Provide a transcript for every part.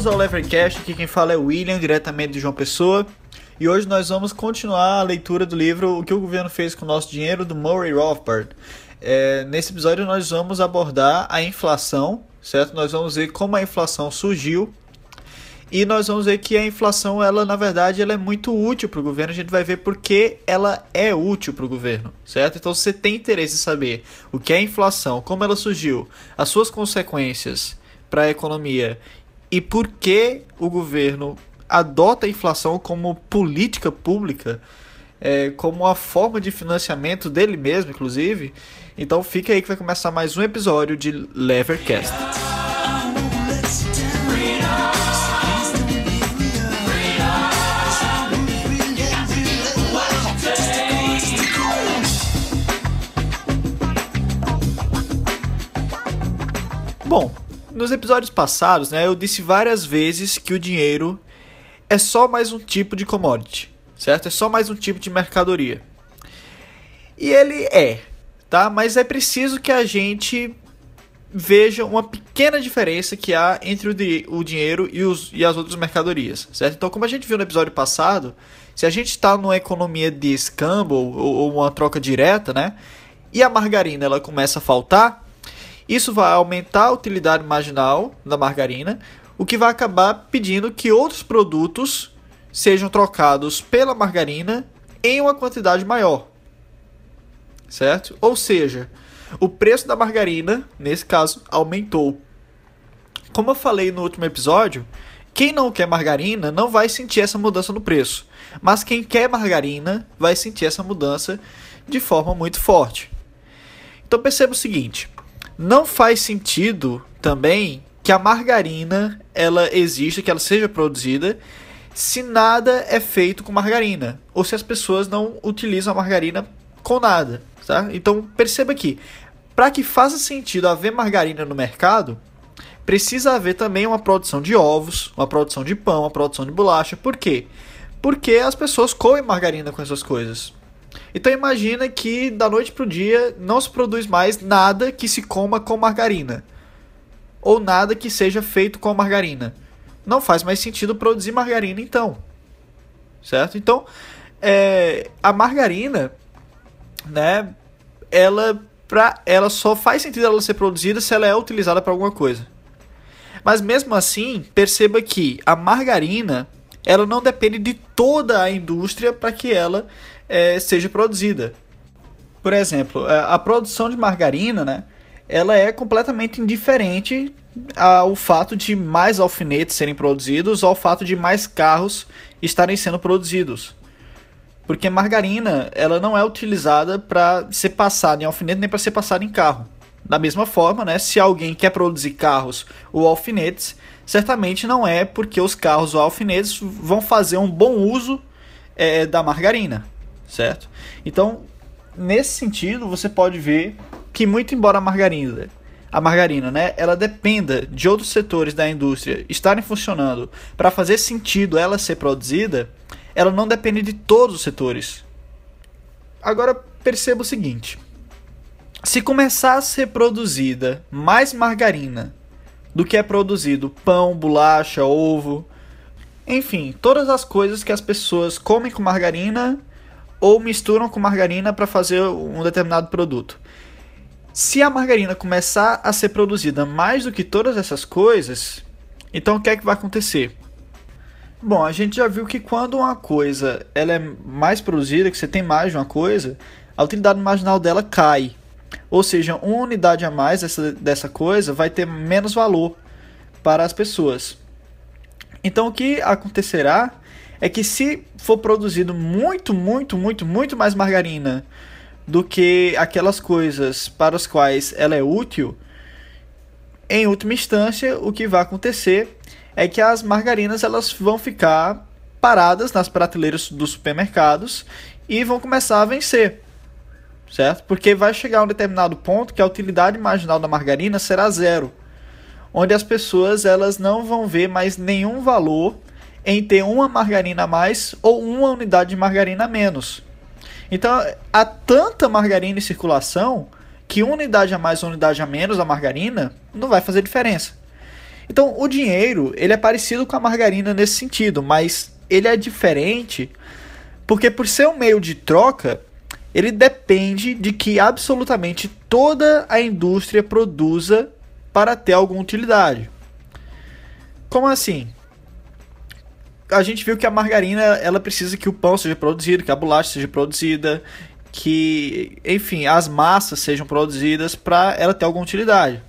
Bem-vindos ao Levercast, aqui quem fala é o William, diretamente de João Pessoa. E hoje nós vamos continuar a leitura do livro O que o governo fez com o nosso dinheiro, do Murray Rothbard. É, nesse episódio nós vamos abordar a inflação, certo? Nós vamos ver como a inflação surgiu e nós vamos ver que a inflação, ela na verdade, ela é muito útil para o governo. A gente vai ver por que ela é útil para o governo, certo? Então, se você tem interesse em saber o que é a inflação, como ela surgiu, as suas consequências para a economia e por que o governo adota a inflação como política pública, é, como uma forma de financiamento dele mesmo, inclusive. Então, fica aí que vai começar mais um episódio de Levercast. Bom, nos episódios passados, né, eu disse várias vezes que o dinheiro é só mais um tipo de commodity, certo? É só mais um tipo de mercadoria. E ele é, tá? Mas é preciso que a gente veja uma pequena diferença que há entre o, di o dinheiro e, os, e as outras mercadorias, certo? Então, como a gente viu no episódio passado, se a gente está numa economia de escambo ou, ou uma troca direta, né? E a margarina ela começa a faltar, isso vai aumentar a utilidade marginal da margarina, o que vai acabar pedindo que outros produtos sejam trocados pela margarina em uma quantidade maior. Certo? Ou seja, o preço da margarina, nesse caso, aumentou. Como eu falei no último episódio, quem não quer margarina não vai sentir essa mudança no preço, mas quem quer margarina vai sentir essa mudança de forma muito forte. Então perceba o seguinte: não faz sentido também que a margarina ela exista, que ela seja produzida, se nada é feito com margarina, ou se as pessoas não utilizam a margarina com nada, tá? Então perceba aqui, para que faça sentido haver margarina no mercado, precisa haver também uma produção de ovos, uma produção de pão, uma produção de bolacha. Por quê? Porque as pessoas comem margarina com essas coisas. Então imagina que da noite para o dia não se produz mais nada que se coma com margarina. Ou nada que seja feito com margarina. Não faz mais sentido produzir margarina então. Certo? Então, é, a margarina, né, ela, pra, ela só faz sentido ela ser produzida se ela é utilizada para alguma coisa. Mas mesmo assim, perceba que a margarina ela não depende de toda a indústria para que ela é, seja produzida. Por exemplo, a produção de margarina, né, ela é completamente indiferente ao fato de mais alfinetes serem produzidos ao fato de mais carros estarem sendo produzidos. Porque margarina, ela não é utilizada para ser passada em alfinete nem para ser passada em carro. Da mesma forma, né, se alguém quer produzir carros ou alfinetes, certamente não é porque os carros ou alfinetes vão fazer um bom uso é, da margarina certo? Então, nesse sentido, você pode ver que muito embora a margarina, a margarina, né, ela dependa de outros setores da indústria estarem funcionando para fazer sentido ela ser produzida, ela não depende de todos os setores. Agora perceba o seguinte: se começar a ser produzida mais margarina do que é produzido pão, bolacha, ovo, enfim, todas as coisas que as pessoas comem com margarina ou misturam com margarina para fazer um determinado produto. Se a margarina começar a ser produzida mais do que todas essas coisas, então o que é que vai acontecer? Bom, a gente já viu que quando uma coisa ela é mais produzida, que você tem mais de uma coisa, a utilidade marginal dela cai. Ou seja, uma unidade a mais dessa, dessa coisa vai ter menos valor para as pessoas. Então o que acontecerá é que se for produzido muito, muito, muito, muito mais margarina do que aquelas coisas para as quais ela é útil, em última instância, o que vai acontecer é que as margarinas elas vão ficar paradas nas prateleiras dos supermercados e vão começar a vencer. Certo? Porque vai chegar um determinado ponto que a utilidade marginal da margarina será zero, onde as pessoas elas não vão ver mais nenhum valor em ter uma margarina a mais ou uma unidade de margarina a menos. Então, há tanta margarina em circulação que uma unidade a mais unidade a menos da margarina não vai fazer diferença. Então, o dinheiro, ele é parecido com a margarina nesse sentido, mas ele é diferente porque por ser um meio de troca, ele depende de que absolutamente toda a indústria produza para ter alguma utilidade. Como assim? A gente viu que a margarina ela precisa que o pão seja produzido, que a bolacha seja produzida, que, enfim, as massas sejam produzidas para ela ter alguma utilidade.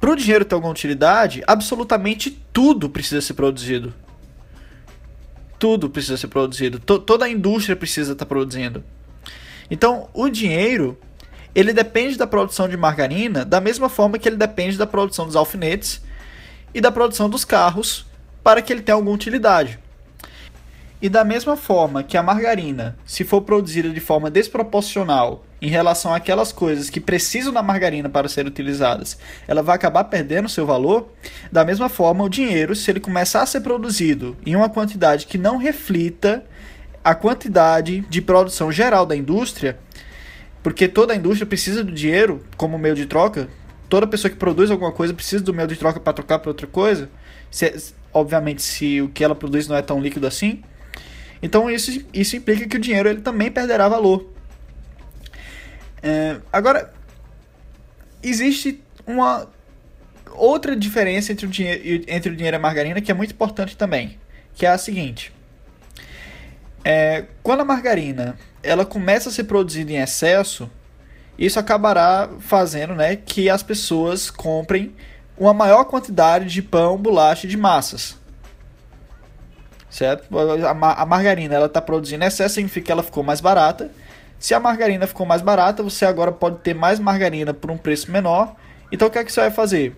Para o dinheiro ter alguma utilidade, absolutamente tudo precisa ser produzido. Tudo precisa ser produzido. T toda a indústria precisa estar tá produzindo. Então, o dinheiro, ele depende da produção de margarina da mesma forma que ele depende da produção dos alfinetes e da produção dos carros para que ele tenha alguma utilidade. E da mesma forma que a margarina, se for produzida de forma desproporcional em relação àquelas coisas que precisam da margarina para serem utilizadas, ela vai acabar perdendo seu valor. Da mesma forma, o dinheiro, se ele começar a ser produzido em uma quantidade que não reflita a quantidade de produção geral da indústria, porque toda a indústria precisa do dinheiro como meio de troca, toda pessoa que produz alguma coisa precisa do meio de troca para trocar para outra coisa. Se, obviamente, se o que ela produz não é tão líquido assim. Então isso, isso implica que o dinheiro ele também perderá valor. É, agora, existe uma outra diferença entre o, dinheiro, entre o dinheiro e a margarina que é muito importante também, que é a seguinte. É, quando a margarina ela começa a ser produzida em excesso, isso acabará fazendo né, que as pessoas comprem uma maior quantidade de pão, bolacha e de massas certo? A, margarina ela está produzindo excesso, significa que ela ficou mais barata. Se a margarina ficou mais barata, você agora pode ter mais margarina por um preço menor. Então o que é que você vai fazer?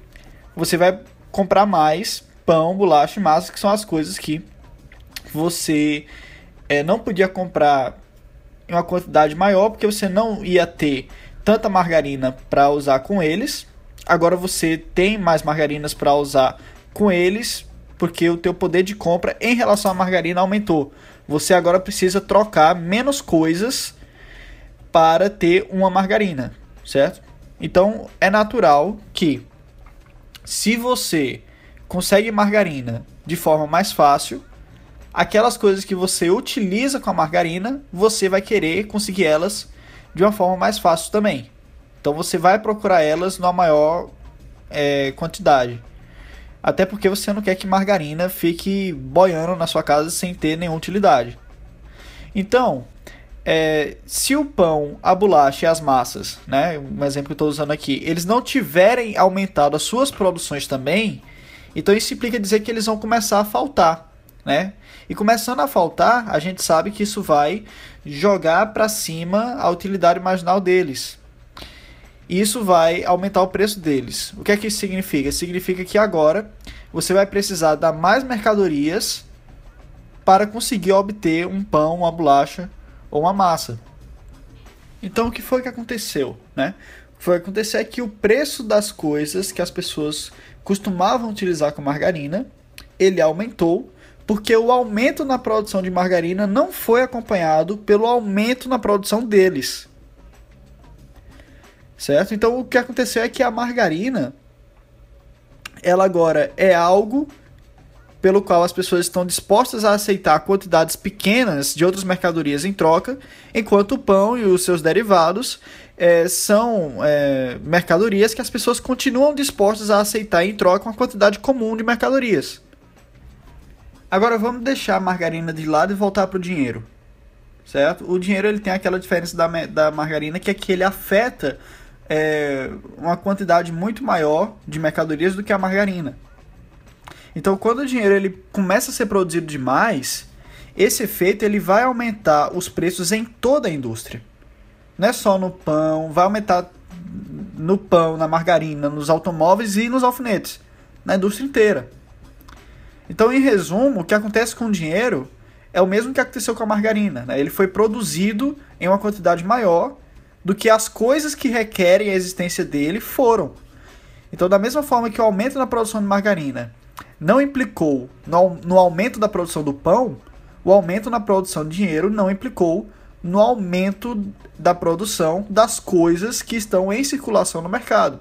Você vai comprar mais pão, bolacha e massa, que são as coisas que você é, não podia comprar em uma quantidade maior, porque você não ia ter tanta margarina para usar com eles. Agora você tem mais margarinas para usar com eles porque o teu poder de compra em relação à margarina aumentou. Você agora precisa trocar menos coisas para ter uma margarina, certo? Então é natural que se você consegue margarina de forma mais fácil, aquelas coisas que você utiliza com a margarina, você vai querer conseguir elas de uma forma mais fácil também. Então você vai procurar elas numa maior é, quantidade. Até porque você não quer que margarina fique boiando na sua casa sem ter nenhuma utilidade. Então, é, se o pão, a bolacha e as massas, né, um exemplo que eu estou usando aqui, eles não tiverem aumentado as suas produções também, então isso implica dizer que eles vão começar a faltar, né? E começando a faltar, a gente sabe que isso vai jogar para cima a utilidade marginal deles e isso vai aumentar o preço deles. O que é que isso significa? Significa que agora você vai precisar dar mais mercadorias para conseguir obter um pão, uma bolacha ou uma massa. Então o que foi que aconteceu, né? O que foi que aconteceu é que o preço das coisas que as pessoas costumavam utilizar com margarina, ele aumentou, porque o aumento na produção de margarina não foi acompanhado pelo aumento na produção deles certo? Então o que aconteceu é que a margarina ela agora é algo pelo qual as pessoas estão dispostas a aceitar quantidades pequenas de outras mercadorias em troca, enquanto o pão e os seus derivados é, são é, mercadorias que as pessoas continuam dispostas a aceitar em troca uma quantidade comum de mercadorias. Agora vamos deixar a margarina de lado e voltar para o dinheiro, certo? O dinheiro ele tem aquela diferença da, da margarina que é que ele afeta é, uma quantidade muito maior de mercadorias do que a margarina. Então, quando o dinheiro ele começa a ser produzido demais, esse efeito ele vai aumentar os preços em toda a indústria. Não é só no pão, vai aumentar no pão, na margarina, nos automóveis e nos alfinetes, na indústria inteira. Então, em resumo, o que acontece com o dinheiro é o mesmo que aconteceu com a margarina. Né? Ele foi produzido em uma quantidade maior do que as coisas que requerem a existência dele foram. Então, da mesma forma que o aumento na produção de margarina não implicou no, no aumento da produção do pão, o aumento na produção de dinheiro não implicou no aumento da produção das coisas que estão em circulação no mercado.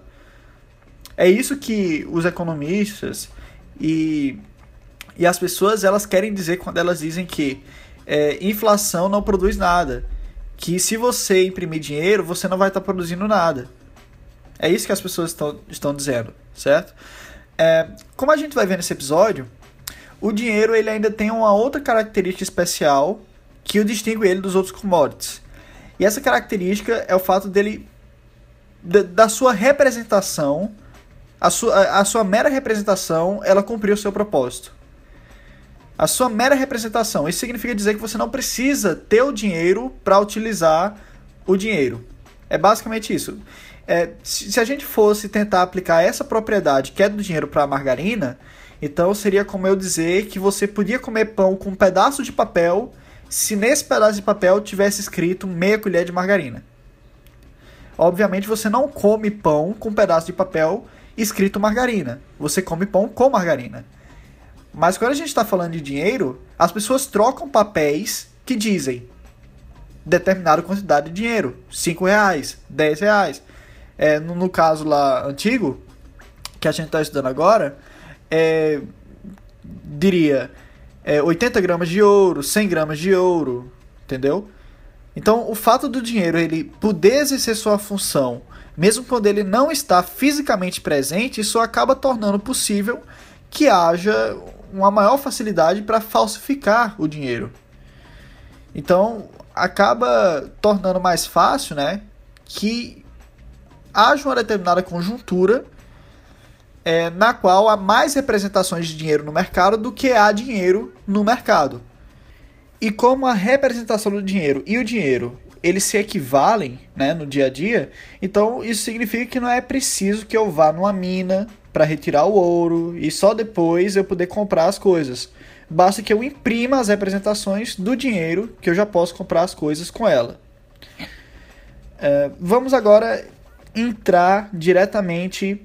É isso que os economistas E, e as pessoas elas querem dizer quando elas dizem que é, inflação não produz nada. Que se você imprimir dinheiro, você não vai estar tá produzindo nada. É isso que as pessoas estão, estão dizendo, certo? É, como a gente vai ver nesse episódio, o dinheiro ele ainda tem uma outra característica especial que o distingue ele dos outros commodities. E essa característica é o fato dele da, da sua representação, a sua, a sua mera representação, ela cumpriu o seu propósito. A sua mera representação. Isso significa dizer que você não precisa ter o dinheiro para utilizar o dinheiro. É basicamente isso. É, se, a gente fosse tentar aplicar essa propriedade que é do dinheiro para a margarina, então seria como eu dizer que você podia comer pão com um pedaço de papel se nesse pedaço de papel tivesse escrito meia colher de margarina. Obviamente você não come pão com um pedaço de papel escrito margarina. Você come pão com margarina. Mas quando a gente está falando de dinheiro, as pessoas trocam papéis que dizem determinada quantidade de dinheiro. 5 reais, 10 reais. É, no, no, caso lá antigo, que a gente está estudando agora, é, diria é, 80 gramas de ouro, 100 gramas de ouro, entendeu? Então, o fato do dinheiro ele poder exercer sua função, mesmo quando ele não está fisicamente presente, isso acaba tornando possível que haja uma maior facilidade para falsificar o dinheiro. Então, acaba tornando mais fácil, né, que haja uma determinada conjuntura é, na qual há mais representações de dinheiro no mercado do que há dinheiro no mercado. E como a representação do dinheiro e o dinheiro eles se equivalem né, no dia a dia, então isso significa que não é preciso que eu vá numa mina para retirar o ouro e só depois eu poder comprar as coisas. Basta que eu imprima as representações do dinheiro que eu já posso comprar as coisas com ela. É, vamos agora entrar diretamente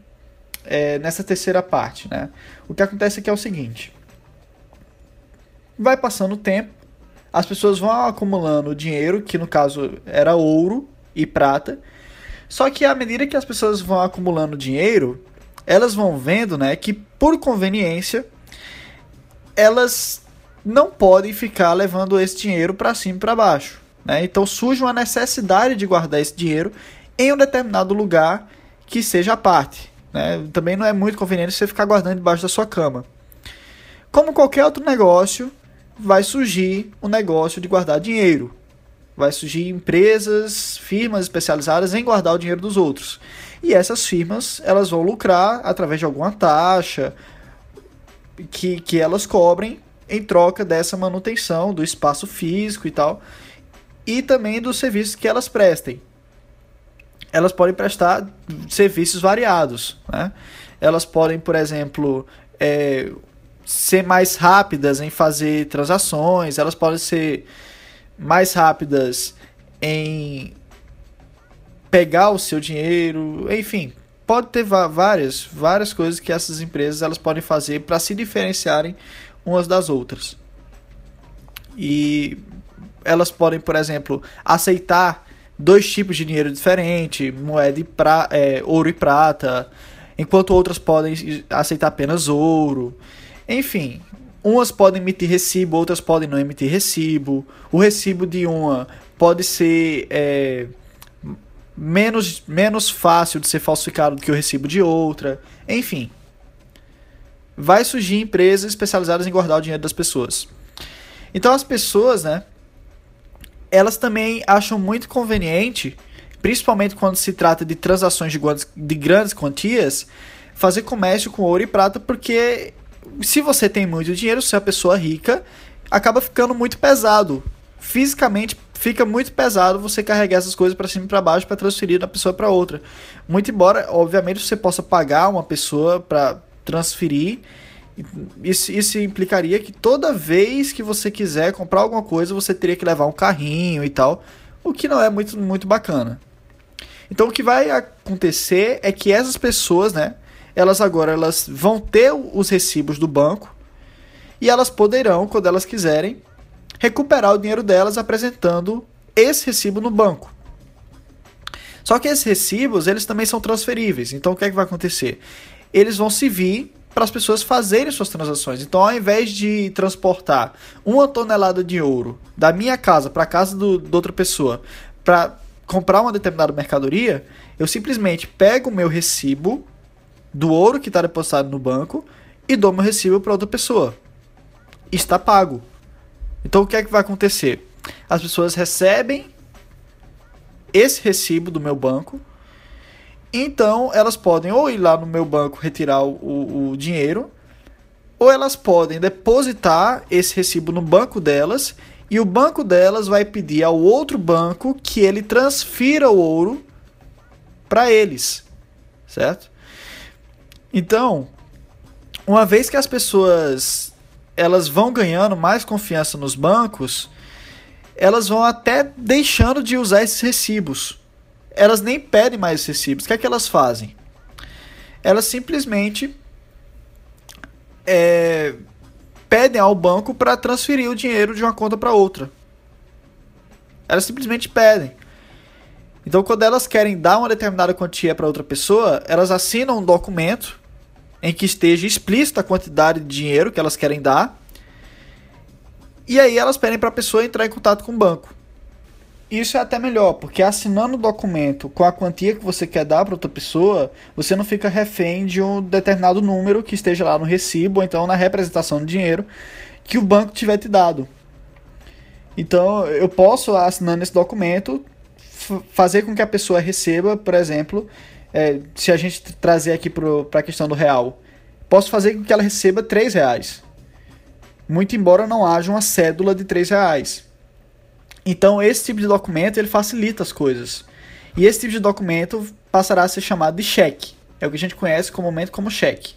é, nessa terceira parte. Né? O que acontece aqui é o seguinte: vai passando o tempo, as pessoas vão acumulando dinheiro, que no caso era ouro e prata. Só que à medida que as pessoas vão acumulando dinheiro, elas vão vendo, né, que por conveniência elas não podem ficar levando esse dinheiro para cima e para baixo, né? Então surge uma necessidade de guardar esse dinheiro em um determinado lugar que seja a parte, né? Também não é muito conveniente você ficar guardando debaixo da sua cama. Como qualquer outro negócio, vai surgir o negócio de guardar dinheiro. Vai surgir empresas, firmas especializadas em guardar o dinheiro dos outros. E essas firmas, elas vão lucrar através de alguma taxa que, que elas cobrem em troca dessa manutenção do espaço físico e tal, e também dos serviços que elas prestem. Elas podem prestar serviços variados, né? Elas podem, por exemplo, é, ser mais rápidas em fazer transações, elas podem ser mais rápidas em pegar o seu dinheiro, enfim, pode ter várias, várias coisas que essas empresas elas podem fazer para se diferenciarem umas das outras. E elas podem, por exemplo, aceitar dois tipos de dinheiro diferente, moeda e pra, é, ouro e prata, enquanto outras podem aceitar apenas ouro. Enfim, umas podem emitir recibo, outras podem não emitir recibo. O recibo de uma pode ser é, menos, menos fácil de ser falsificado do que o recibo de outra. Enfim, vai surgir empresas especializadas em guardar o dinheiro das pessoas. Então as pessoas, né, elas também acham muito conveniente, principalmente quando se trata de transações de, de grandes quantias, fazer comércio com ouro e prata, porque se você tem muito dinheiro, se é uma pessoa rica, acaba ficando muito pesado. Fisicamente fica muito pesado você carregar essas coisas para cima e para baixo para transferir da pessoa para outra. Muito embora, obviamente, você possa pagar uma pessoa para transferir, isso, isso implicaria que toda vez que você quiser comprar alguma coisa, você teria que levar um carrinho e tal, o que não é muito, muito bacana. Então o que vai acontecer é que essas pessoas, né, elas agora elas vão ter os recibos do banco e elas poderão, quando elas quiserem, recuperar o dinheiro delas apresentando esse recibo no banco. Só que esses recibos, eles também são transferíveis. Então o que é que vai acontecer? Eles vão se vir para as pessoas fazerem suas transações. Então, ao invés de transportar uma tonelada de ouro da minha casa para a casa do, de outra pessoa para comprar uma determinada mercadoria, eu simplesmente pego o meu recibo do ouro que está depositado no banco e dou meu recibo para outra pessoa. Está pago. Então, o que é que vai acontecer? As pessoas recebem esse recibo do meu banco então, elas podem ou ir lá no meu banco retirar o, o dinheiro, ou elas podem depositar esse recibo no banco delas e o banco delas vai pedir ao outro banco que ele transfira o ouro para eles, certo? Então, uma vez que as pessoas elas vão ganhando mais confiança nos bancos, elas vão até deixando de usar esses recibos elas nem pedem mais recibos. O que é que elas fazem? Elas simplesmente é, pedem ao banco para transferir o dinheiro de uma conta para outra. Elas simplesmente pedem. Então, quando elas querem dar uma determinada quantia para outra pessoa, elas assinam um documento em que esteja explícita a quantidade de dinheiro que elas querem dar. E aí elas pedem para a pessoa entrar em contato com o banco. Isso é até melhor, porque assinando o documento com a quantia que você quer dar para outra pessoa, você não fica refém de um determinado número que esteja lá no recibo ou então na representação do dinheiro que o banco tiver te dado. Então, eu posso, assinando esse documento, fazer com que a pessoa receba, por exemplo, é, se a gente trazer aqui para a questão do real, posso fazer com que ela receba 3 reais. Muito embora não haja uma cédula de 3 reais. Então, esse tipo de documento ele facilita as coisas. E esse tipo de documento passará a ser chamado de cheque. É o que a gente conhece comumente como cheque.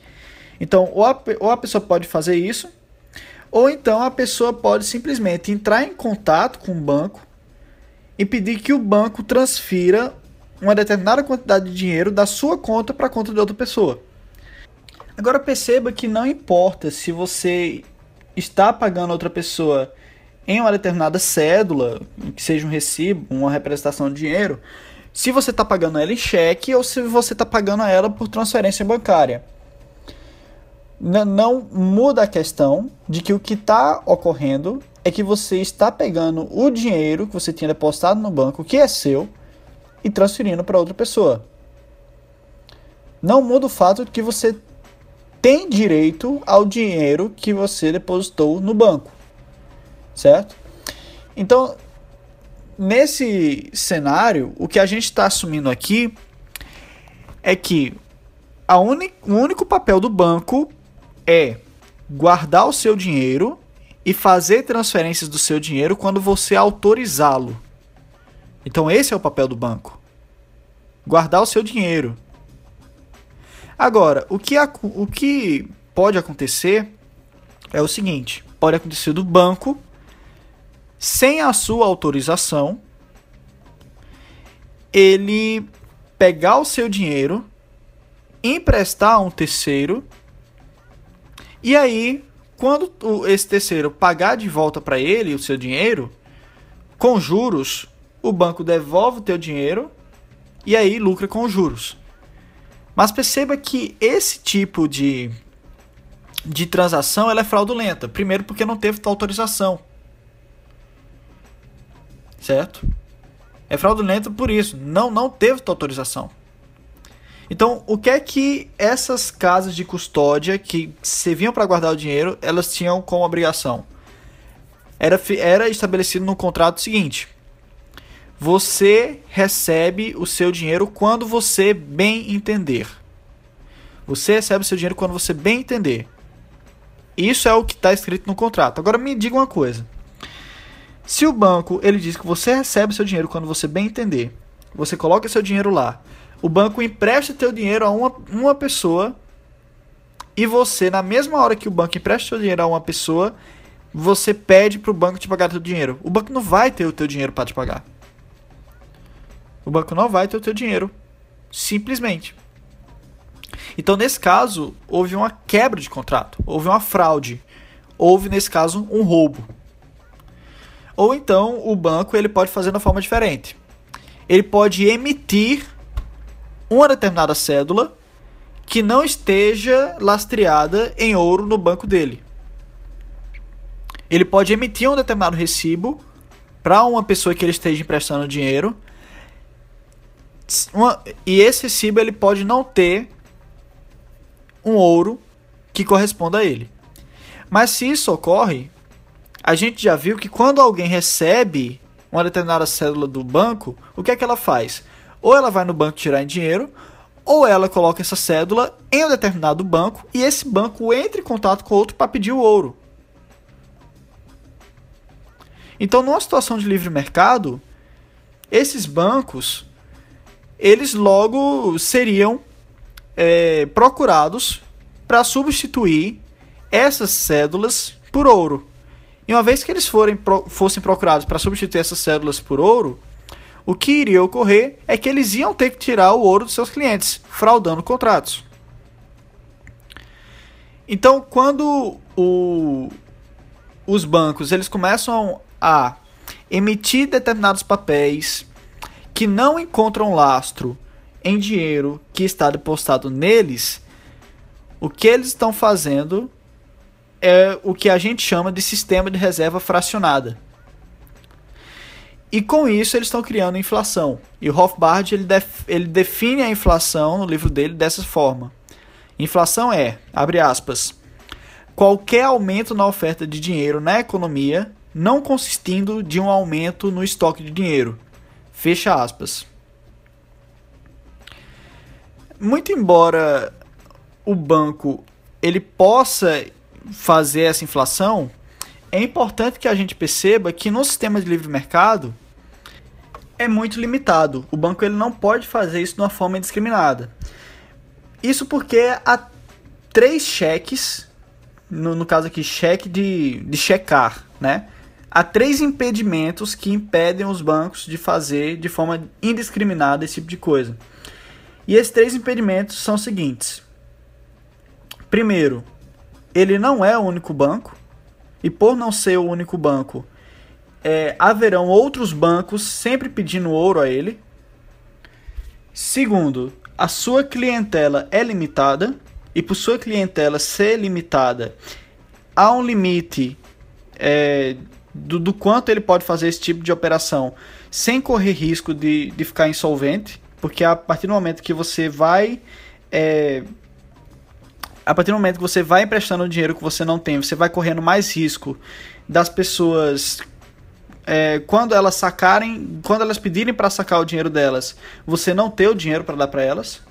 Então, ou a, ou a pessoa pode fazer isso, ou então a pessoa pode simplesmente entrar em contato com o banco e pedir que o banco transfira uma determinada quantidade de dinheiro da sua conta para a conta de outra pessoa. Agora perceba que não importa se você está pagando outra pessoa em uma determinada cédula, que seja um recibo, uma representação de dinheiro, se você está pagando ela em cheque ou se você está pagando ela por transferência bancária. Não muda a questão de que o que está ocorrendo é que você está pegando o dinheiro que você tinha depositado no banco, que é seu, e transferindo para outra pessoa. Não muda o fato de que você tem direito ao dinheiro que você depositou no banco certo? Então, nesse cenário, o que a gente está assumindo aqui é que a o único papel do banco é guardar o seu dinheiro e fazer transferências do seu dinheiro quando você autorizá-lo. Então, esse é o papel do banco: guardar o seu dinheiro. Agora, o que, o que pode acontecer é o seguinte: pode acontecer do banco sem a sua autorização, ele pegar o seu dinheiro, emprestar a um terceiro, e aí, quando esse terceiro pagar de volta para ele o seu dinheiro, com juros, o banco devolve o teu dinheiro e aí lucra com juros. Mas perceba que esse tipo de, de transação ela é fraudulenta. Primeiro porque não teve tua autorização certo? É fraudulento por isso, não não teve tua autorização. Então, o que é que essas casas de custódia que serviam para guardar o dinheiro, elas tinham como obrigação? Era, era estabelecido no contrato o seguinte: você recebe o seu dinheiro quando você bem entender. Você recebe o seu dinheiro quando você bem entender. Isso é o que está escrito no contrato. Agora me diga uma coisa. Se o banco ele diz que você recebe seu dinheiro quando você bem entender, você coloca seu dinheiro lá, o banco empresta seu dinheiro a uma, uma pessoa e você, na mesma hora que o banco empresta seu dinheiro a uma pessoa, você pede para o banco te pagar seu dinheiro. O banco não vai ter o teu dinheiro para te pagar. O banco não vai ter o teu dinheiro, simplesmente. Então, nesse caso, houve uma quebra de contrato, houve uma fraude, houve nesse caso um roubo. Ou então o banco ele pode fazer de uma forma diferente. Ele pode emitir uma determinada cédula que não esteja lastreada em ouro no banco dele. Ele pode emitir um determinado recibo para uma pessoa que ele esteja emprestando dinheiro. Uma, e esse recibo ele pode não ter um ouro que corresponda a ele. Mas se isso ocorre, a gente já viu que quando alguém recebe uma determinada cédula do banco, o que é que ela faz? Ou ela vai no banco tirar em dinheiro, ou ela coloca essa cédula em um determinado banco e esse banco entra em contato com outro para pedir o ouro. Então, numa situação de livre mercado, esses bancos eles logo seriam é, procurados para substituir essas cédulas por ouro. E uma vez que eles forem, fossem procurados para substituir essas cédulas por ouro, o que iria ocorrer é que eles iam ter que tirar o ouro dos seus clientes, fraudando contratos. Então, quando o, os bancos eles começam a emitir determinados papéis que não encontram lastro em dinheiro que está depositado neles, o que eles estão fazendo é o que a gente chama de sistema de reserva fracionada. E com isso eles estão criando inflação. E o Rothbard ele, def, ele define a inflação no livro dele dessa forma. Inflação é, abre aspas, qualquer aumento na oferta de dinheiro na economia não consistindo de um aumento no estoque de dinheiro. Fecha aspas. Muito embora o banco ele possa fazer essa inflação, é importante que a gente perceba que no sistema de livre mercado é muito limitado. O banco ele não pode fazer isso de uma forma indiscriminada. Isso porque há três cheques, no, no caso aqui, cheque de, de checar, né? Há três impedimentos que impedem os bancos de fazer de forma indiscriminada esse tipo de coisa. E esses três impedimentos são os seguintes: primeiro, ele não é o único banco, e por não ser o único banco, é, haverão outros bancos sempre pedindo ouro a ele. Segundo, a sua clientela é limitada, e por sua clientela ser limitada, há um limite é, do, do, quanto ele pode fazer esse tipo de operação sem correr risco de, de ficar insolvente, porque a partir do momento que você vai é, a partir do momento que você vai emprestando dinheiro que você não tem, você vai correndo mais risco das pessoas é, quando elas sacarem, quando elas pedirem para sacar o dinheiro delas, você não ter o dinheiro para dar para elas.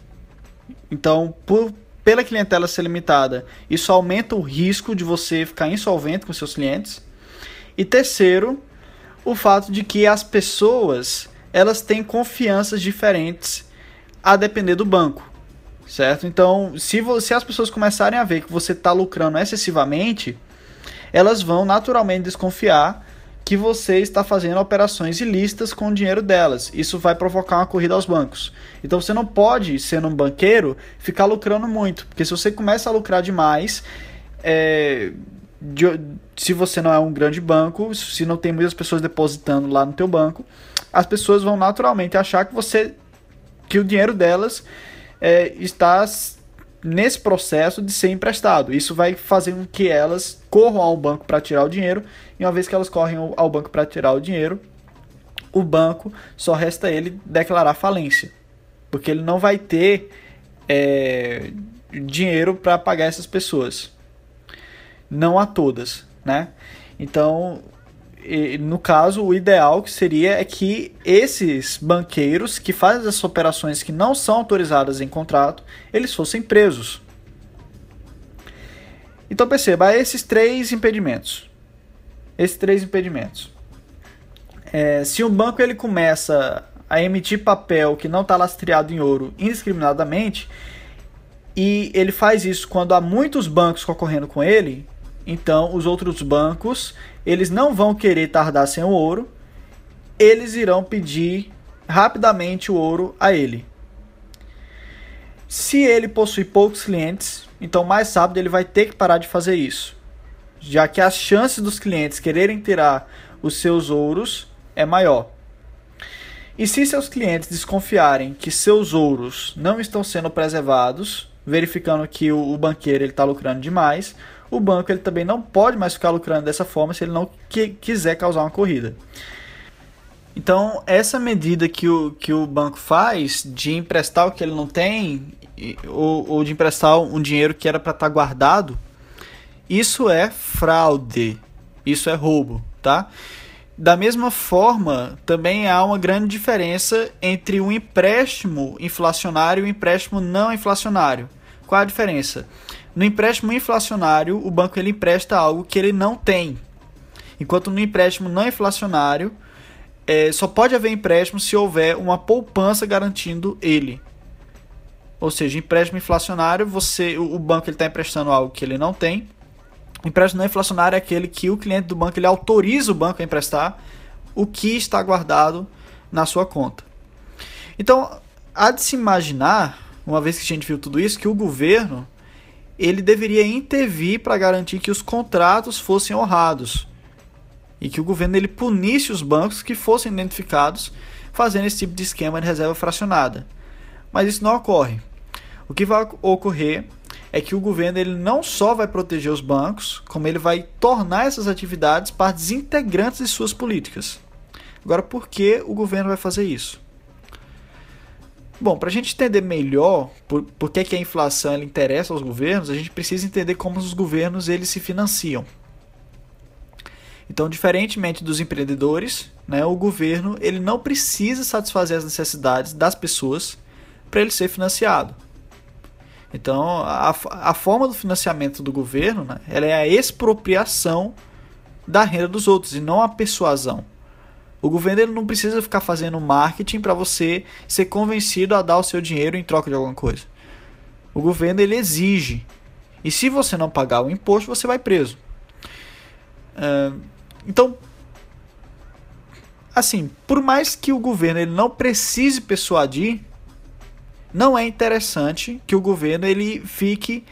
Então, por, pela clientela ser limitada, isso aumenta o risco de você ficar insolvente com seus clientes. E terceiro, o fato de que as pessoas elas têm confianças diferentes a depender do banco certo? Então, se, se as pessoas começarem a ver que você está lucrando excessivamente, elas vão naturalmente desconfiar que você está fazendo operações ilícitas com o dinheiro delas. Isso vai provocar uma corrida aos bancos. Então você não pode, sendo um banqueiro, ficar lucrando muito, porque se você começa a lucrar demais, é, de, se você não é um grande banco, se não tem muitas pessoas depositando lá no teu banco, as pessoas vão naturalmente achar que você que o dinheiro delas é, está nesse processo de ser emprestado. Isso vai fazer com que elas corram ao banco para tirar o dinheiro, e uma vez que elas correm ao banco para tirar o dinheiro, o banco só resta ele declarar falência, porque ele não vai ter é, dinheiro para pagar essas pessoas. Não a todas, né? Então, no caso, o ideal que seria é que esses banqueiros que fazem essas operações que não são autorizadas em contrato, eles fossem presos. Então perceba, esses três impedimentos. Esses três impedimentos. É, se um banco ele começa a emitir papel que não está lastreado em ouro indiscriminadamente, e ele faz isso quando há muitos bancos concorrendo com ele, então os outros bancos eles não vão querer tardar sem o ouro, eles irão pedir rapidamente o ouro a ele. Se ele possui poucos clientes, então mais rápido ele vai ter que parar de fazer isso, já que as chances dos clientes quererem tirar os seus ouros é maior. E se seus clientes desconfiarem que seus ouros não estão sendo preservados, verificando que o, banqueiro está lucrando demais, o banco ele também não pode mais ficar lucrando dessa forma se ele não que, quiser causar uma corrida. Então, essa medida que o, que o banco faz de emprestar o que ele não tem, ou, ou de emprestar um dinheiro que era para estar tá guardado, isso é fraude, isso é roubo, tá? Da mesma forma, também há uma grande diferença entre um empréstimo inflacionário e um empréstimo não inflacionário. Qual a diferença? No empréstimo inflacionário, o banco ele empresta algo que ele não tem. Enquanto no empréstimo não inflacionário, é, só pode haver empréstimo se houver uma poupança garantindo ele. Ou seja, empréstimo inflacionário, você, o banco está emprestando algo que ele não tem. Empréstimo não inflacionário é aquele que o cliente do banco ele autoriza o banco a emprestar o que está guardado na sua conta. Então, há de se imaginar, uma vez que a gente viu tudo isso, que o governo ele deveria intervir para garantir que os contratos fossem honrados e que o governo ele punisse os bancos que fossem identificados fazendo esse tipo de esquema de reserva fracionada. Mas isso não ocorre. O que vai ocorrer é que o governo ele não só vai proteger os bancos, como ele vai tornar essas atividades partes integrantes de suas políticas. Agora, por que o governo vai fazer isso? Bom, para a gente entender melhor por, por que, que a inflação ela interessa aos governos, a gente precisa entender como os governos eles se financiam. Então, diferentemente dos empreendedores, né, o governo ele não precisa satisfazer as necessidades das pessoas para ele ser financiado. Então, a, a forma do financiamento do governo né, ela é a expropriação da renda dos outros e não a persuasão. O governo ele não precisa ficar fazendo marketing para você ser convencido a dar o seu dinheiro em troca de alguma coisa. O governo ele exige. E se você não pagar o imposto, você vai preso. Uh, então, assim, por mais que o governo ele não precise persuadir, não é interessante que o governo ele fique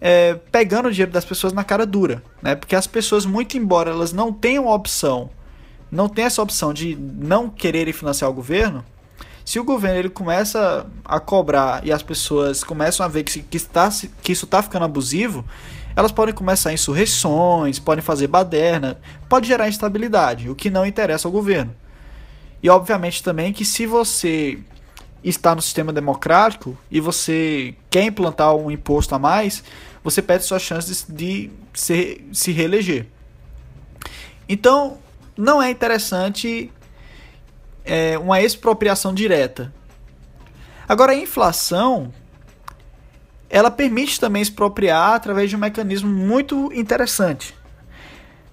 é, pegando o dinheiro das pessoas na cara dura, né? Porque as pessoas, muito embora elas não tenham opção, não tenham essa opção de não quererem financiar o governo, se o governo ele começa a cobrar e as pessoas começam a ver que, que, está, que isso está ficando abusivo, elas podem começar insurreições, podem fazer baderna, pode gerar instabilidade, o que não interessa ao governo. E obviamente também que se você está no sistema democrático e você quer implantar um imposto a mais, você perde suas chances de se, se reeleger. Então, não é interessante é, uma expropriação direta. Agora, a inflação ela permite também expropriar através de um mecanismo muito interessante,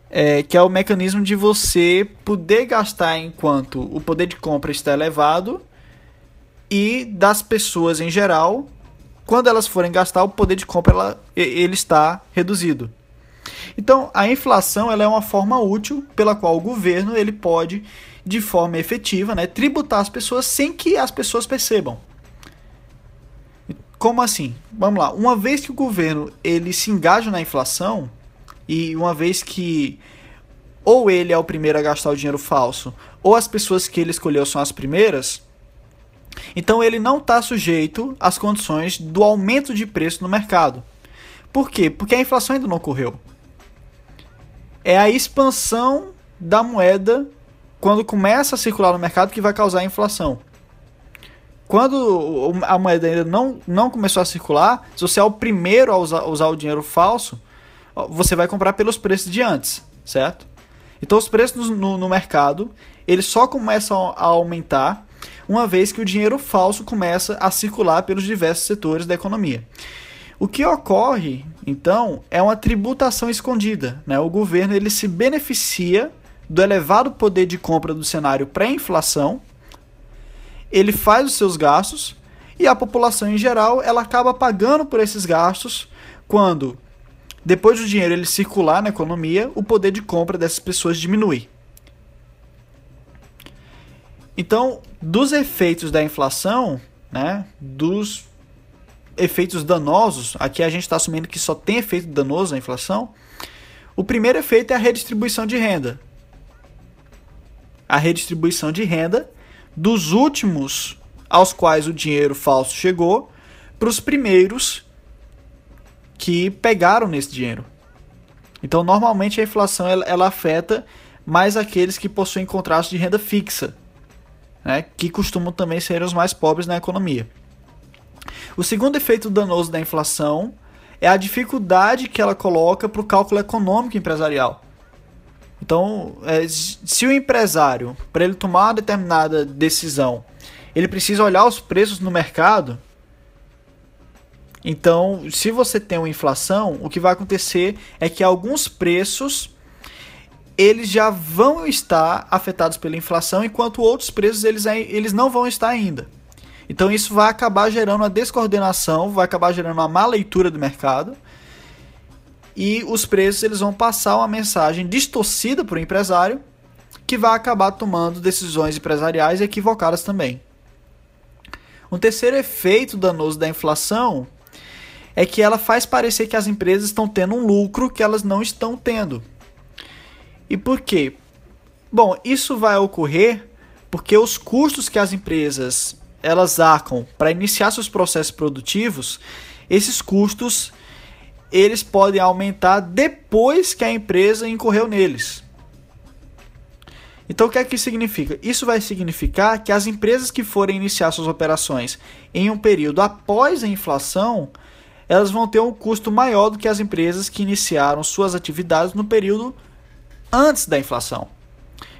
é, que é o mecanismo de você poder gastar enquanto o poder de compra está elevado e das pessoas em geral, quando elas forem gastar, o poder de compra ela, ele está reduzido. Então, a inflação ela é uma forma útil pela qual o governo ele pode, de forma efetiva, né, tributar as pessoas sem que as pessoas percebam. Como assim? Vamos lá. Uma vez que o governo ele se engaja na inflação e uma vez que ou ele é o primeiro a gastar o dinheiro falso ou as pessoas que ele escolheu são as primeiras, então ele não está sujeito às condições do aumento de preço no mercado. Por quê? Porque a inflação ainda não ocorreu. É a expansão da moeda quando começa a circular no mercado que vai causar inflação quando a moeda ainda não, não começou a circular, se você é o primeiro a usar, usar o dinheiro falso, você vai comprar pelos preços de antes, certo? Então os preços no, no mercado eles só começam a aumentar uma vez que o dinheiro falso começa a circular pelos diversos setores da economia. O que ocorre, então, é uma tributação escondida. Né? O governo ele se beneficia do elevado poder de compra do cenário pré-inflação, ele faz os seus gastos e a população em geral ela acaba pagando por esses gastos quando depois do dinheiro ele circular na economia, o poder de compra dessas pessoas diminui. Então, dos efeitos da inflação, né, dos efeitos danosos, aqui a gente está assumindo que só tem efeito danoso a inflação. O primeiro efeito é a redistribuição de renda. A redistribuição de renda dos últimos aos quais o dinheiro falso chegou para os primeiros que pegaram nesse dinheiro. Então, normalmente a inflação ela, ela afeta mais aqueles que possuem contratos de renda fixa, né, que costumam também ser os mais pobres na economia. O segundo efeito danoso da inflação é a dificuldade que ela coloca para o cálculo econômico empresarial. Então, é, se o empresário, para ele tomar uma determinada decisão, ele precisa olhar os preços no mercado. Então, se você tem uma inflação, o que vai acontecer é que alguns preços eles já vão estar afetados pela inflação, enquanto outros preços eles, eles não vão estar ainda. Então isso vai acabar gerando uma descoordenação, vai acabar gerando uma má leitura do mercado. E os preços eles vão passar uma mensagem distorcida para o empresário, que vai acabar tomando decisões empresariais equivocadas também. Um terceiro efeito danoso da inflação é que ela faz parecer que as empresas estão tendo um lucro que elas não estão tendo. E por quê? Bom, isso vai ocorrer porque os custos que as empresas elas arcam para iniciar seus processos produtivos, esses custos eles podem aumentar depois que a empresa incorreu neles. Então o que é que significa? Isso vai significar que as empresas que forem iniciar suas operações em um período após a inflação, elas vão ter um custo maior do que as empresas que iniciaram suas atividades no período antes da inflação.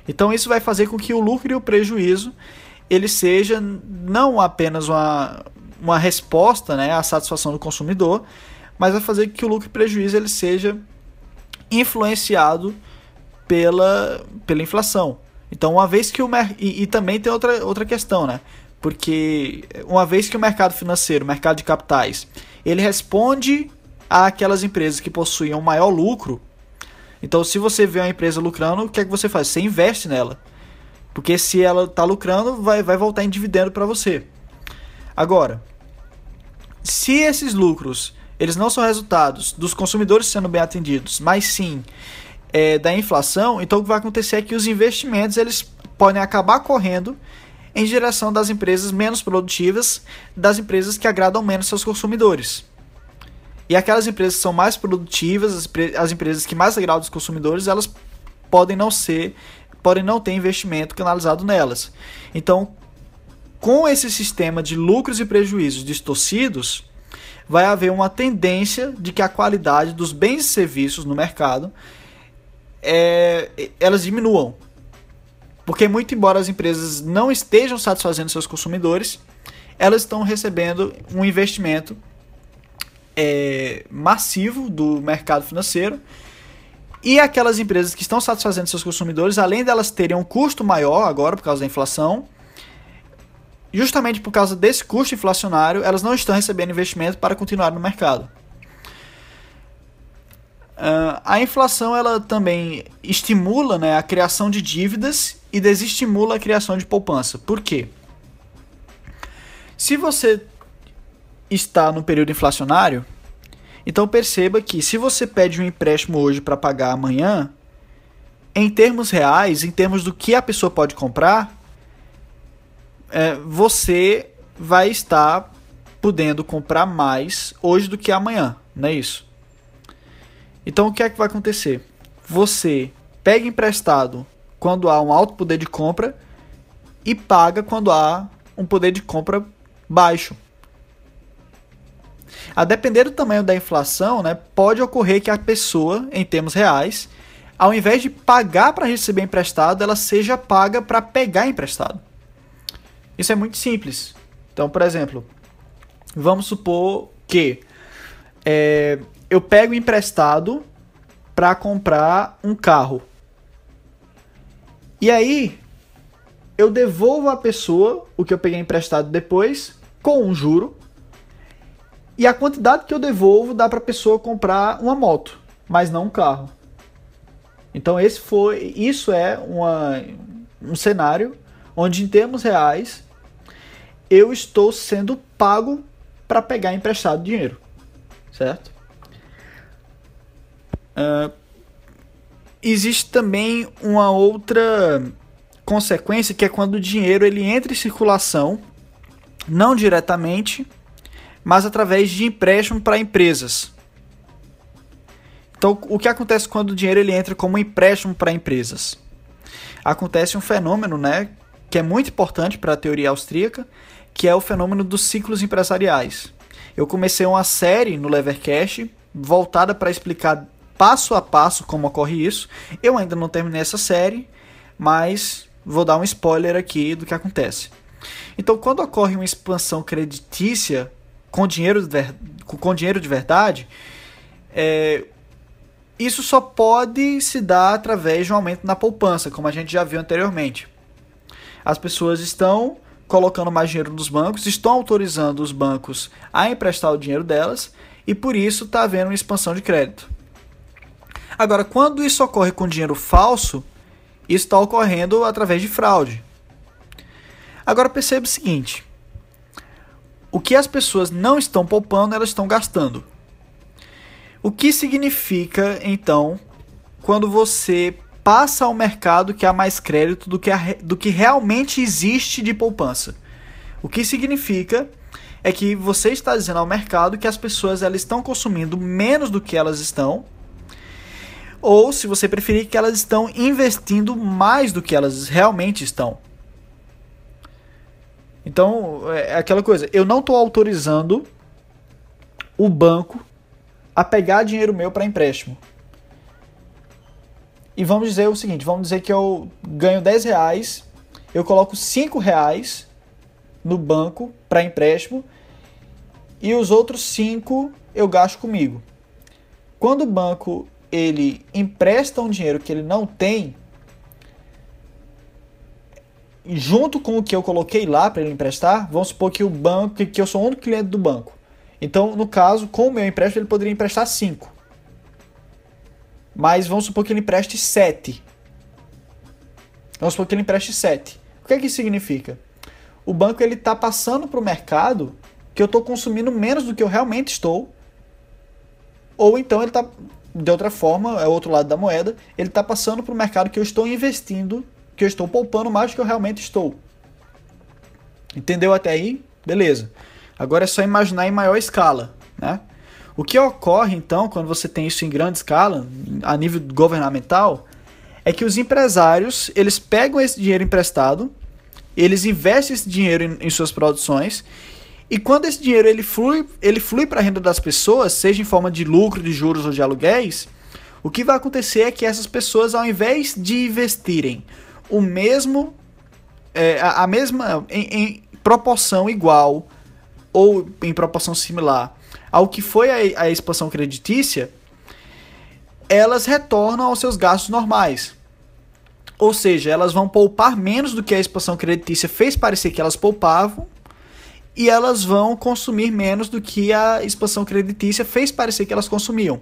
Então isso vai fazer com que o lucro e o prejuízo ele seja não apenas uma, uma resposta né, à satisfação do consumidor, mas vai fazer que o lucro e prejuízo ele seja influenciado pela, pela inflação. Então, uma vez que o e, e também tem outra, outra questão, né? Porque uma vez que o mercado financeiro, o mercado de capitais, ele responde àquelas empresas que possuem um maior lucro, então, se você vê uma empresa lucrando, o que é que você faz? Você investe nela. Porque se ela está lucrando, vai, vai voltar em dividendo para você. Agora, se esses lucros eles não são resultados dos consumidores sendo bem atendidos, mas sim é, da inflação, então o que vai acontecer é que os investimentos eles podem acabar correndo em direção das empresas menos produtivas, das empresas que agradam menos seus consumidores. E aquelas empresas que são mais produtivas, as, empresas que mais agradam os consumidores, elas podem não ser, podem não ter investimento canalizado nelas. Então, com esse sistema de lucros e prejuízos distorcidos, vai haver uma tendência de que a qualidade dos bens e serviços no mercado é, elas diminuam. Porque muito embora as empresas não estejam satisfazendo seus consumidores, elas estão recebendo um investimento é, massivo do mercado financeiro. E aquelas empresas que estão satisfazendo seus consumidores, além delas terem um custo maior agora por causa da inflação, justamente por causa desse custo inflacionário, elas não estão recebendo investimento para continuar no mercado. Uh, a inflação ela também estimula né, a criação de dívidas e desestimula a criação de poupança. Por quê? Se você está no período inflacionário, então perceba que se você pede um empréstimo hoje para pagar amanhã, em termos reais, em termos do que a pessoa pode comprar, é, você vai estar podendo comprar mais hoje do que amanhã, não é isso? Então o que é que vai acontecer? Você pega emprestado quando há um alto poder de compra e paga quando há um poder de compra baixo. A depender do tamanho da inflação, né, pode ocorrer que a pessoa, em termos reais, ao invés de pagar para receber emprestado, ela seja paga para pegar emprestado. Isso é muito simples. Então, por exemplo, vamos supor que é, eu pego emprestado para comprar um carro. E aí, eu devolvo à pessoa o que eu peguei emprestado depois com um juro e a quantidade que eu devolvo dá para a pessoa comprar uma moto, mas não um carro. Então esse foi, isso é uma, um cenário onde em termos reais eu estou sendo pago para pegar emprestado dinheiro, certo? Uh, existe também uma outra consequência que é quando o dinheiro ele entra em circulação, não diretamente, mas através de empréstimo para empresas. Então, o que acontece quando o dinheiro ele entra como empréstimo para empresas? Acontece um fenômeno, né, que é muito importante para a teoria austríaca, que é o fenômeno dos ciclos empresariais. Eu comecei uma série no Levercast voltada para explicar passo a passo como ocorre isso. Eu ainda não terminei essa série, mas vou dar um spoiler aqui do que acontece. Então, quando ocorre uma expansão creditícia com dinheiro de, com dinheiro de verdade, é, isso só pode se dar através de um aumento na poupança, como a gente já viu anteriormente. As pessoas estão colocando mais dinheiro nos bancos, estão autorizando os bancos a emprestar o dinheiro delas e por isso está havendo uma expansão de crédito. Agora, quando isso ocorre com dinheiro falso, isso está ocorrendo através de fraude. Agora perceba o seguinte: o que as pessoas não estão poupando, elas estão gastando. O que significa, então, quando você passa ao mercado que há mais crédito do que, a, do que realmente existe de poupança? O que significa é que você está dizendo ao mercado que as pessoas elas estão consumindo menos do que elas estão, ou se você preferir, que elas estão investindo mais do que elas realmente estão. Então, é aquela coisa, eu não estou autorizando o banco a pegar dinheiro meu para empréstimo. E vamos dizer o seguinte, vamos dizer que eu ganho 10 reais, eu coloco 5 reais no banco para empréstimo e os outros 5 eu gasto comigo. Quando o banco ele empresta um dinheiro que ele não tem, junto com o que eu coloquei lá para ele emprestar, vamos supor que o banco, que eu sou o único cliente do banco. Então, no caso, com o meu empréstimo, ele poderia emprestar 5. Mas vamos supor que ele empreste 7. Vamos supor que ele empreste 7. O que é que isso significa? O banco ele está passando para o mercado que eu estou consumindo menos do que eu realmente estou. Ou então ele está, de outra forma, é outro lado da moeda, ele está passando para o mercado que eu estou investindo, que eu estou poupando mais do que eu realmente estou. Entendeu até aí? Beleza. Agora é só imaginar em maior escala, né? O que ocorre então quando você tem isso em grande escala, a nível governamental, é que os empresários eles pegam esse dinheiro emprestado, eles investem esse dinheiro em, em suas produções e quando esse dinheiro ele flui, ele flui para a renda das pessoas, seja em forma de lucro, de juros ou de aluguéis, o que vai acontecer é que essas pessoas, ao invés de investirem o mesmo, é, a, a, mesma em, em proporção igual ou em proporção similar ao que foi a, a expansão creditícia, elas retornam aos seus gastos normais. Ou seja, elas vão poupar menos do que a expansão creditícia fez parecer que elas poupavam, e elas vão consumir menos do que a expansão creditícia fez parecer que elas consumiam.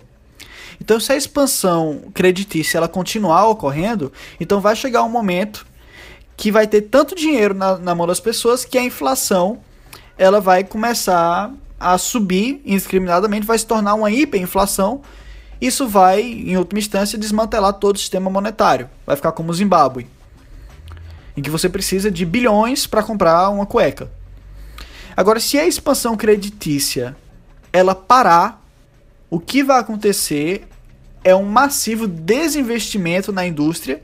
Então, se a expansão creditícia ela continuar ocorrendo, então vai chegar um momento que vai ter tanto dinheiro na, na mão das pessoas que a inflação ela vai começar a subir indiscriminadamente, vai se tornar uma hiperinflação. Isso vai, em última instância, desmantelar todo o sistema monetário. Vai ficar como o Zimbábue, em que você precisa de bilhões para comprar uma cueca. Agora, se a expansão creditícia ela parar, o que vai acontecer é um massivo desinvestimento na indústria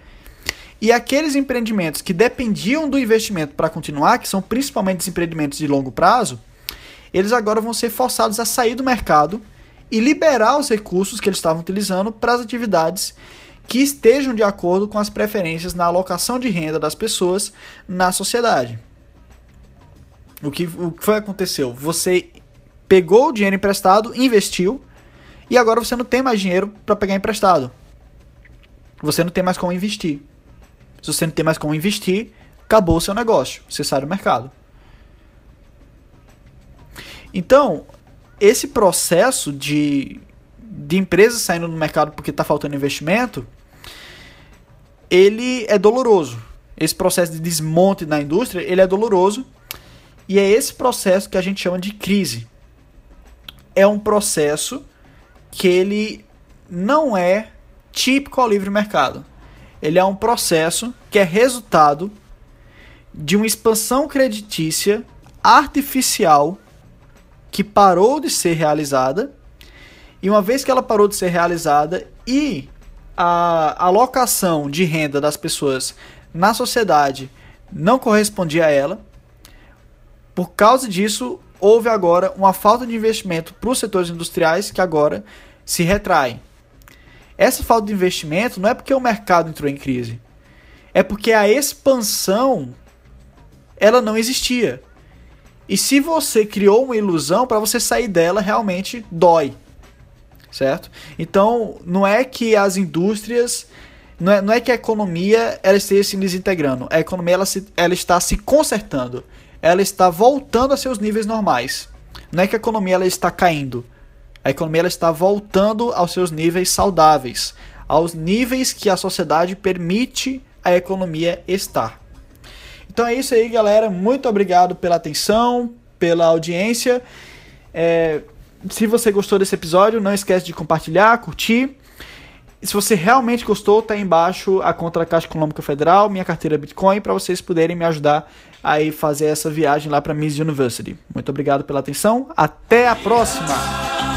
e aqueles empreendimentos que dependiam do investimento para continuar, que são principalmente os empreendimentos de longo prazo, eles agora vão ser forçados a sair do mercado e liberar os recursos que eles estavam utilizando para as atividades que estejam de acordo com as preferências na alocação de renda das pessoas na sociedade. O que, o que foi aconteceu? Você pegou o dinheiro emprestado, investiu, e agora você não tem mais dinheiro para pegar emprestado. Você não tem mais como investir. Se você não tem mais como investir, acabou o seu negócio. Você sai do mercado. Então, esse processo de, de empresas saindo do mercado porque está faltando investimento, ele é doloroso. Esse processo de desmonte na indústria, ele é doloroso. E é esse processo que a gente chama de crise. É um processo que ele não é típico ao livre mercado. Ele é um processo que é resultado de uma expansão creditícia artificial que parou de ser realizada. E uma vez que ela parou de ser realizada e a alocação de renda das pessoas na sociedade não correspondia a ela, por causa disso, houve agora uma falta de investimento para os setores industriais que agora se retraem. Essa falta de investimento não é porque o mercado entrou em crise, é porque a expansão ela não existia. E se você criou uma ilusão, para você sair dela realmente dói. Certo? Então, não é que as indústrias. Não é, não é que a economia ela esteja se desintegrando. A economia ela, se, ela está se consertando. Ela está voltando a seus níveis normais. Não é que a economia ela está caindo. A economia ela está voltando aos seus níveis saudáveis. Aos níveis que a sociedade permite a economia estar. Então é isso aí, galera. Muito obrigado pela atenção, pela audiência. É, se você gostou desse episódio, não esquece de compartilhar, curtir. E se você realmente gostou, tá aí embaixo a conta da Caixa Econômica Federal, minha carteira Bitcoin, para vocês poderem me ajudar a fazer essa viagem lá para Miss University. Muito obrigado pela atenção. Até a próxima!